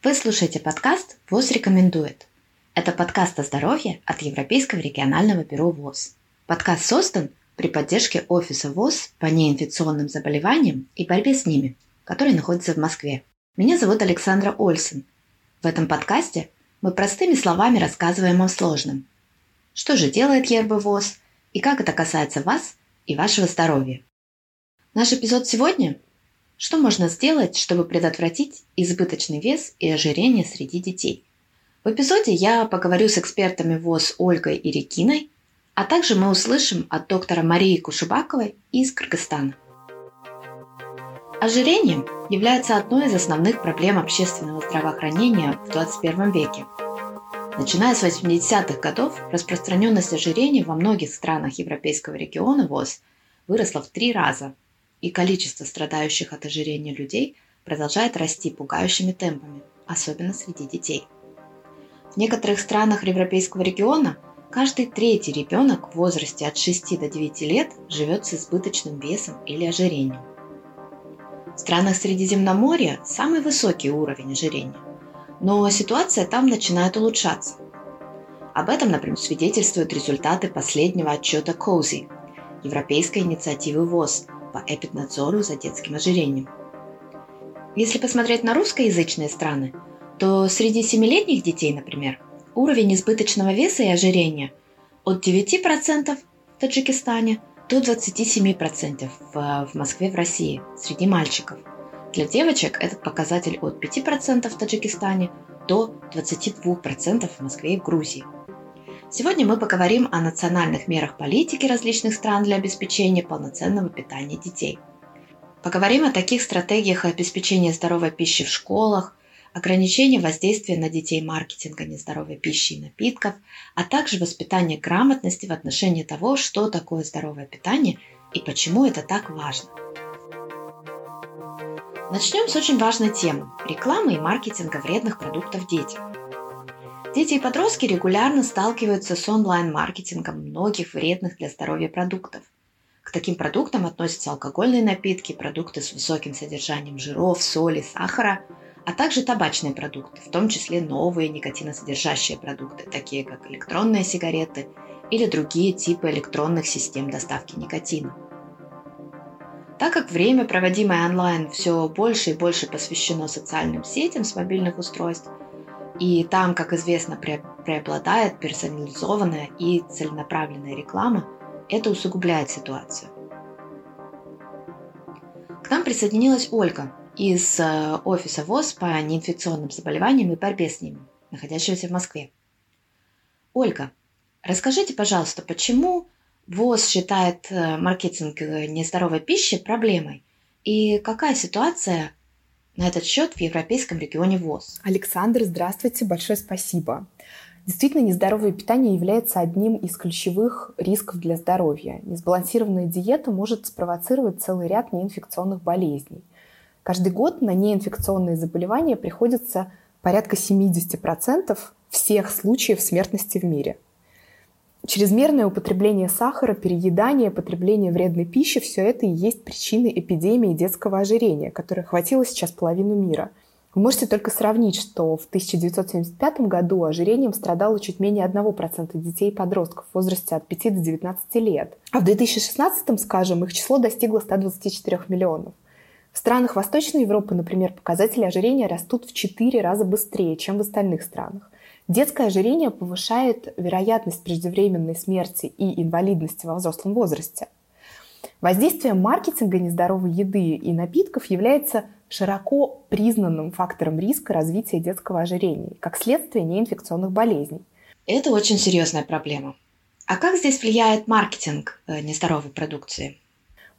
Вы слушаете подкаст ВОЗ рекомендует. Это подкаст о здоровье от Европейского регионального бюро ВОЗ. Подкаст создан при поддержке Офиса ВОЗ по неинфекционным заболеваниям и борьбе с ними, который находится в Москве. Меня зовут Александра Ольсен. В этом подкасте мы простыми словами рассказываем о сложном. Что же делает ЕРБ ВОЗ и как это касается вас и вашего здоровья. Наш эпизод сегодня что можно сделать, чтобы предотвратить избыточный вес и ожирение среди детей? В эпизоде я поговорю с экспертами ВОЗ Ольгой и Рекиной, а также мы услышим от доктора Марии Кушубаковой из Кыргызстана. Ожирение является одной из основных проблем общественного здравоохранения в 21 веке. Начиная с 80-х годов, распространенность ожирения во многих странах европейского региона ВОЗ выросла в три раза – и количество страдающих от ожирения людей продолжает расти пугающими темпами, особенно среди детей. В некоторых странах европейского региона каждый третий ребенок в возрасте от 6 до 9 лет живет с избыточным весом или ожирением. В странах Средиземноморья самый высокий уровень ожирения, но ситуация там начинает улучшаться. Об этом, например, свидетельствуют результаты последнего отчета КОЗИ, Европейской инициативы ВОЗ – по эпиднадзору за детским ожирением. Если посмотреть на русскоязычные страны, то среди семилетних детей, например, уровень избыточного веса и ожирения от 9% в Таджикистане до 27% в, Москве, в России, среди мальчиков. Для девочек этот показатель от 5% в Таджикистане до 22% в Москве и в Грузии – Сегодня мы поговорим о национальных мерах политики различных стран для обеспечения полноценного питания детей. Поговорим о таких стратегиях обеспечения здоровой пищи в школах, ограничения воздействия на детей маркетинга нездоровой пищи и напитков, а также воспитания грамотности в отношении того, что такое здоровое питание и почему это так важно. Начнем с очень важной темы – рекламы и маркетинга вредных продуктов детям. Дети и подростки регулярно сталкиваются с онлайн-маркетингом многих вредных для здоровья продуктов. К таким продуктам относятся алкогольные напитки, продукты с высоким содержанием жиров, соли, сахара, а также табачные продукты, в том числе новые никотиносодержащие продукты, такие как электронные сигареты или другие типы электронных систем доставки никотина. Так как время, проводимое онлайн, все больше и больше посвящено социальным сетям с мобильных устройств – и там, как известно, преобладает персонализованная и целенаправленная реклама. Это усугубляет ситуацию. К нам присоединилась Ольга из э, офиса ВОЗ по неинфекционным заболеваниям и борьбе с ними, находящегося в Москве. Ольга, расскажите, пожалуйста, почему ВОЗ считает э, маркетинг э, нездоровой пищи проблемой? И какая ситуация на этот счет в Европейском регионе ВОЗ. Александр, здравствуйте, большое спасибо. Действительно, нездоровое питание является одним из ключевых рисков для здоровья. Несбалансированная диета может спровоцировать целый ряд неинфекционных болезней. Каждый год на неинфекционные заболевания приходится порядка 70% всех случаев смертности в мире – Чрезмерное употребление сахара, переедание, потребление вредной пищи – все это и есть причины эпидемии детского ожирения, которая охватила сейчас половину мира. Вы можете только сравнить, что в 1975 году ожирением страдало чуть менее 1% детей и подростков в возрасте от 5 до 19 лет. А в 2016, скажем, их число достигло 124 миллионов. В странах Восточной Европы, например, показатели ожирения растут в 4 раза быстрее, чем в остальных странах. Детское ожирение повышает вероятность преждевременной смерти и инвалидности во взрослом возрасте. Воздействие маркетинга нездоровой еды и напитков является широко признанным фактором риска развития детского ожирения, как следствие неинфекционных болезней. Это очень серьезная проблема. А как здесь влияет маркетинг э, нездоровой продукции?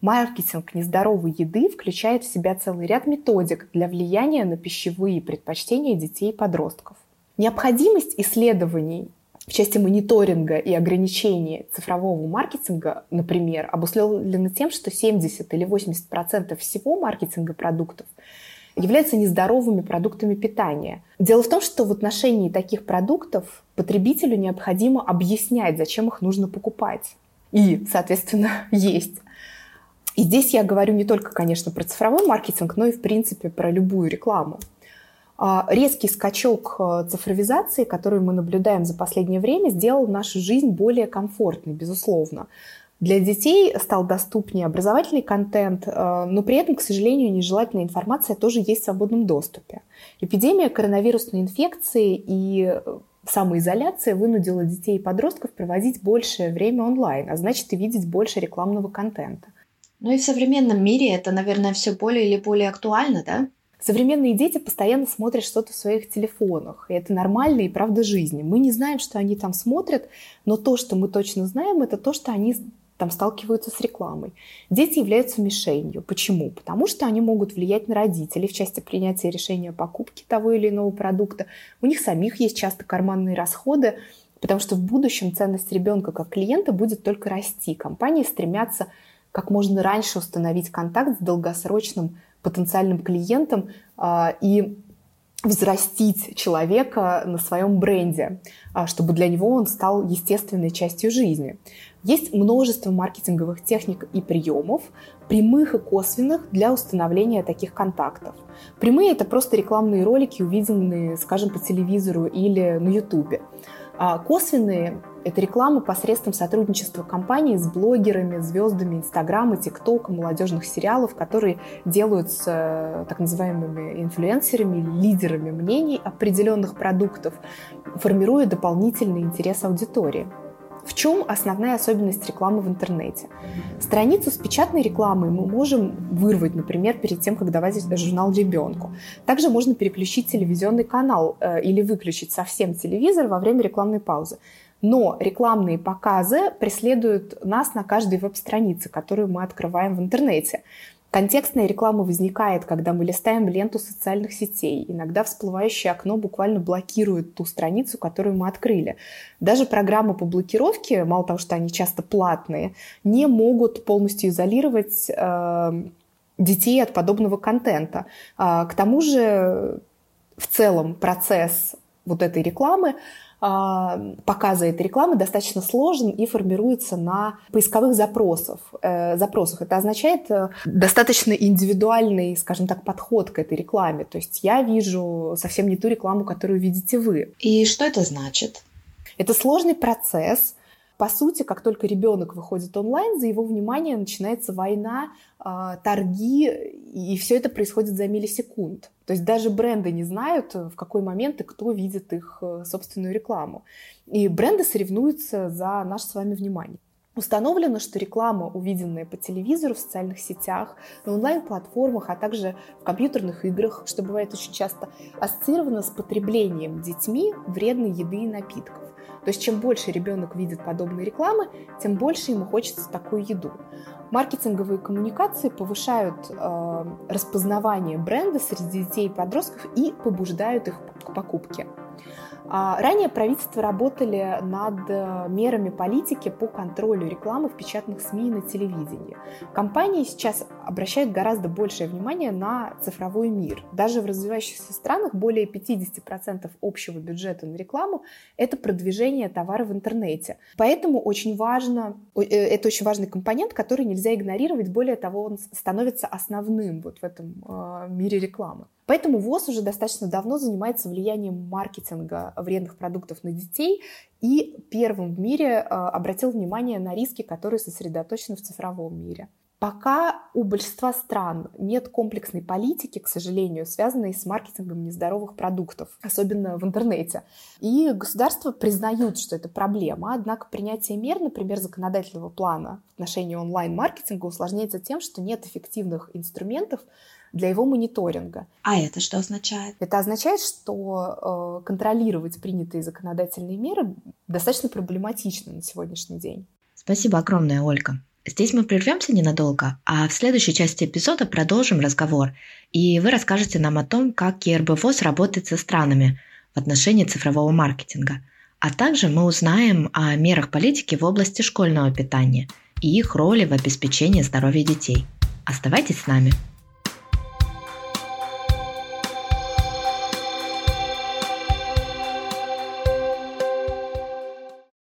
Маркетинг нездоровой еды включает в себя целый ряд методик для влияния на пищевые предпочтения детей и подростков. Необходимость исследований в части мониторинга и ограничения цифрового маркетинга, например, обусловлена тем, что 70 или 80 процентов всего маркетинга продуктов являются нездоровыми продуктами питания. Дело в том, что в отношении таких продуктов потребителю необходимо объяснять, зачем их нужно покупать. И, соответственно, есть. И здесь я говорю не только, конечно, про цифровой маркетинг, но и, в принципе, про любую рекламу. А, резкий скачок э, цифровизации, который мы наблюдаем за последнее время, сделал нашу жизнь более комфортной, безусловно. Для детей стал доступнее образовательный контент, э, но при этом, к сожалению, нежелательная информация тоже есть в свободном доступе. Эпидемия коронавирусной инфекции и самоизоляция вынудила детей и подростков проводить большее время онлайн, а значит и видеть больше рекламного контента. Ну и в современном мире это, наверное, все более или более актуально, да? Современные дети постоянно смотрят что-то в своих телефонах, и это нормально и правда жизни. Мы не знаем, что они там смотрят, но то, что мы точно знаем, это то, что они там сталкиваются с рекламой. Дети являются мишенью. Почему? Потому что они могут влиять на родителей в части принятия решения о покупке того или иного продукта. У них самих есть часто карманные расходы, потому что в будущем ценность ребенка как клиента будет только расти. Компании стремятся как можно раньше установить контакт с долгосрочным потенциальным клиентам а, и взрастить человека на своем бренде, а, чтобы для него он стал естественной частью жизни. Есть множество маркетинговых техник и приемов, прямых и косвенных для установления таких контактов. Прямые – это просто рекламные ролики, увиденные, скажем, по телевизору или на YouTube. А косвенные – это реклама посредством сотрудничества компании с блогерами, звездами Инстаграма, ТикТока, молодежных сериалов, которые делаются так называемыми инфлюенсерами, лидерами мнений определенных продуктов, формируя дополнительный интерес аудитории. В чем основная особенность рекламы в интернете? Страницу с печатной рекламой мы можем вырвать, например, перед тем, как давать журнал ребенку. Также можно переключить телевизионный канал э, или выключить совсем телевизор во время рекламной паузы. Но рекламные показы преследуют нас на каждой веб-странице, которую мы открываем в интернете. Контекстная реклама возникает, когда мы листаем ленту социальных сетей. Иногда всплывающее окно буквально блокирует ту страницу, которую мы открыли. Даже программы по блокировке, мало того, что они часто платные, не могут полностью изолировать э, детей от подобного контента. А, к тому же в целом процесс вот этой рекламы показа этой рекламы достаточно сложен и формируется на поисковых запросах. Э, запросах. Это означает э, достаточно индивидуальный, скажем так, подход к этой рекламе. То есть я вижу совсем не ту рекламу, которую видите вы. И что это значит? Это сложный процесс, по сути, как только ребенок выходит онлайн, за его внимание начинается война, а, торги, и все это происходит за миллисекунд. То есть даже бренды не знают, в какой момент и кто видит их э, собственную рекламу. И бренды соревнуются за наше с вами внимание. Установлено, что реклама, увиденная по телевизору, в социальных сетях, на онлайн-платформах, а также в компьютерных играх, что бывает очень часто, ассоциирована с потреблением детьми вредной еды и напитков. То есть чем больше ребенок видит подобной рекламы, тем больше ему хочется такую еду. Маркетинговые коммуникации повышают э, распознавание бренда среди детей и подростков и побуждают их к покупке. А, ранее правительства работали над э, мерами политики по контролю рекламы в печатных СМИ и на телевидении. Компании сейчас обращают гораздо большее внимание на цифровой мир. Даже в развивающихся странах более 50% общего бюджета на рекламу – это продвижение товара в интернете. Поэтому очень важно, э, это очень важный компонент, который нельзя игнорировать. Более того, он становится основным вот в этом э, мире рекламы. Поэтому ВОЗ уже достаточно давно занимается влиянием маркетинга вредных продуктов на детей и первым в мире э, обратил внимание на риски, которые сосредоточены в цифровом мире. Пока у большинства стран нет комплексной политики, к сожалению, связанной с маркетингом нездоровых продуктов, особенно в интернете. И государства признают, что это проблема, однако принятие мер, например, законодательного плана в отношении онлайн-маркетинга усложняется тем, что нет эффективных инструментов для его мониторинга. А это что означает? Это означает, что э, контролировать принятые законодательные меры достаточно проблематично на сегодняшний день. Спасибо огромное, Ольга. Здесь мы прервемся ненадолго, а в следующей части эпизода продолжим разговор, и вы расскажете нам о том, как КРБВОЗ работает со странами в отношении цифрового маркетинга. А также мы узнаем о мерах политики в области школьного питания и их роли в обеспечении здоровья детей. Оставайтесь с нами.